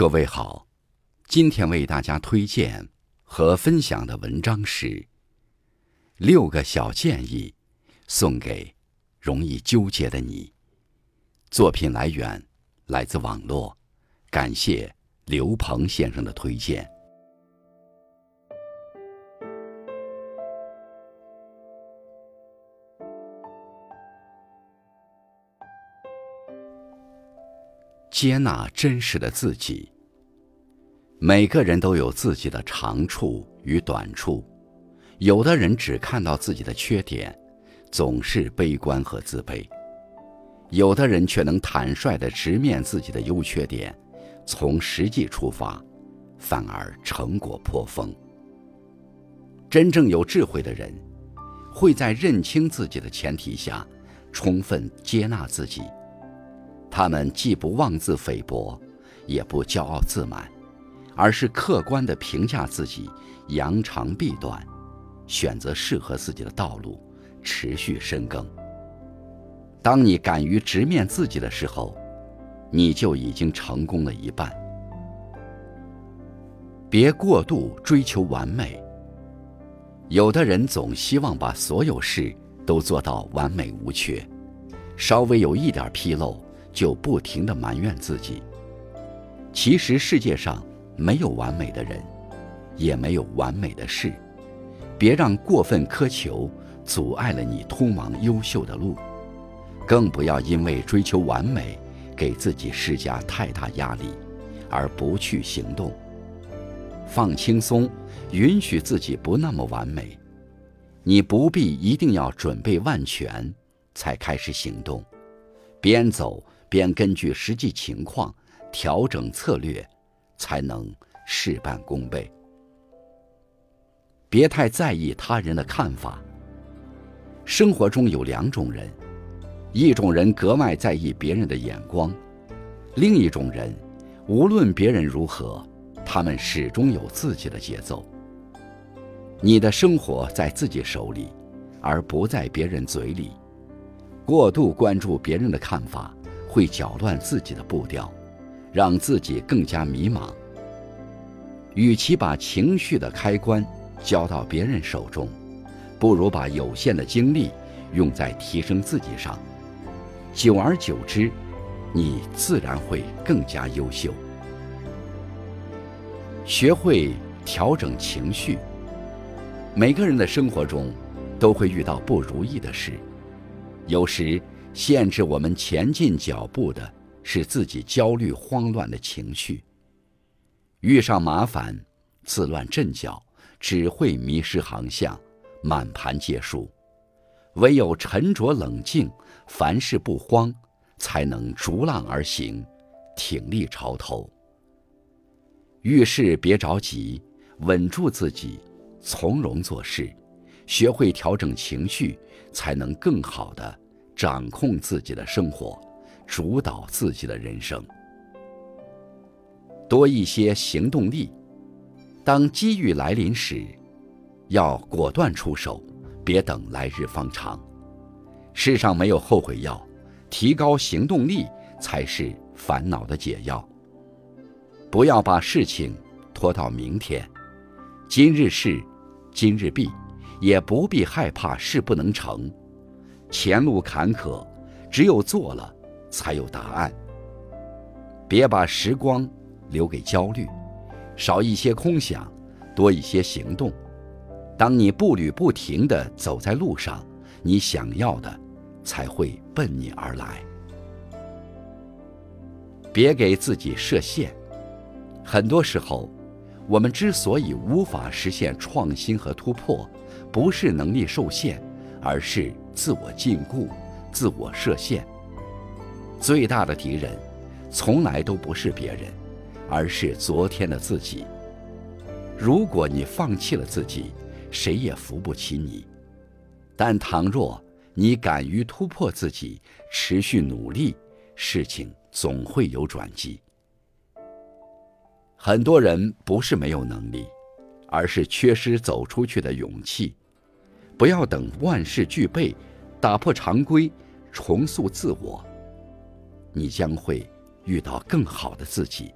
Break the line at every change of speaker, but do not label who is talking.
各位好，今天为大家推荐和分享的文章是《六个小建议》，送给容易纠结的你。作品来源来自网络，感谢刘鹏先生的推荐。接纳真实的自己。每个人都有自己的长处与短处，有的人只看到自己的缺点，总是悲观和自卑；有的人却能坦率地直面自己的优缺点，从实际出发，反而成果颇丰。真正有智慧的人，会在认清自己的前提下，充分接纳自己。他们既不妄自菲薄，也不骄傲自满，而是客观地评价自己，扬长避短，选择适合自己的道路，持续深耕。当你敢于直面自己的时候，你就已经成功了一半。别过度追求完美。有的人总希望把所有事都做到完美无缺，稍微有一点纰漏。就不停地埋怨自己。其实世界上没有完美的人，也没有完美的事。别让过分苛求阻碍了你通往优秀的路，更不要因为追求完美，给自己施加太大压力，而不去行动。放轻松，允许自己不那么完美。你不必一定要准备万全才开始行动，边走。便根据实际情况调整策略，才能事半功倍。别太在意他人的看法。生活中有两种人，一种人格外在意别人的眼光，另一种人，无论别人如何，他们始终有自己的节奏。你的生活在自己手里，而不在别人嘴里。过度关注别人的看法。会搅乱自己的步调，让自己更加迷茫。与其把情绪的开关交到别人手中，不如把有限的精力用在提升自己上。久而久之，你自然会更加优秀。学会调整情绪。每个人的生活中都会遇到不如意的事，有时。限制我们前进脚步的是自己焦虑慌乱的情绪。遇上麻烦，自乱阵脚，只会迷失航向，满盘皆输。唯有沉着冷静，凡事不慌，才能逐浪而行，挺立潮头。遇事别着急，稳住自己，从容做事，学会调整情绪，才能更好的。掌控自己的生活，主导自己的人生。多一些行动力，当机遇来临时，要果断出手，别等来日方长。世上没有后悔药，提高行动力才是烦恼的解药。不要把事情拖到明天，今日事今日毕，也不必害怕事不能成。前路坎坷，只有做了，才有答案。别把时光留给焦虑，少一些空想，多一些行动。当你步履不停地走在路上，你想要的才会奔你而来。别给自己设限。很多时候，我们之所以无法实现创新和突破，不是能力受限。而是自我禁锢、自我设限。最大的敌人，从来都不是别人，而是昨天的自己。如果你放弃了自己，谁也扶不起你。但倘若你敢于突破自己，持续努力，事情总会有转机。很多人不是没有能力，而是缺失走出去的勇气。不要等万事俱备，打破常规，重塑自我，你将会遇到更好的自己。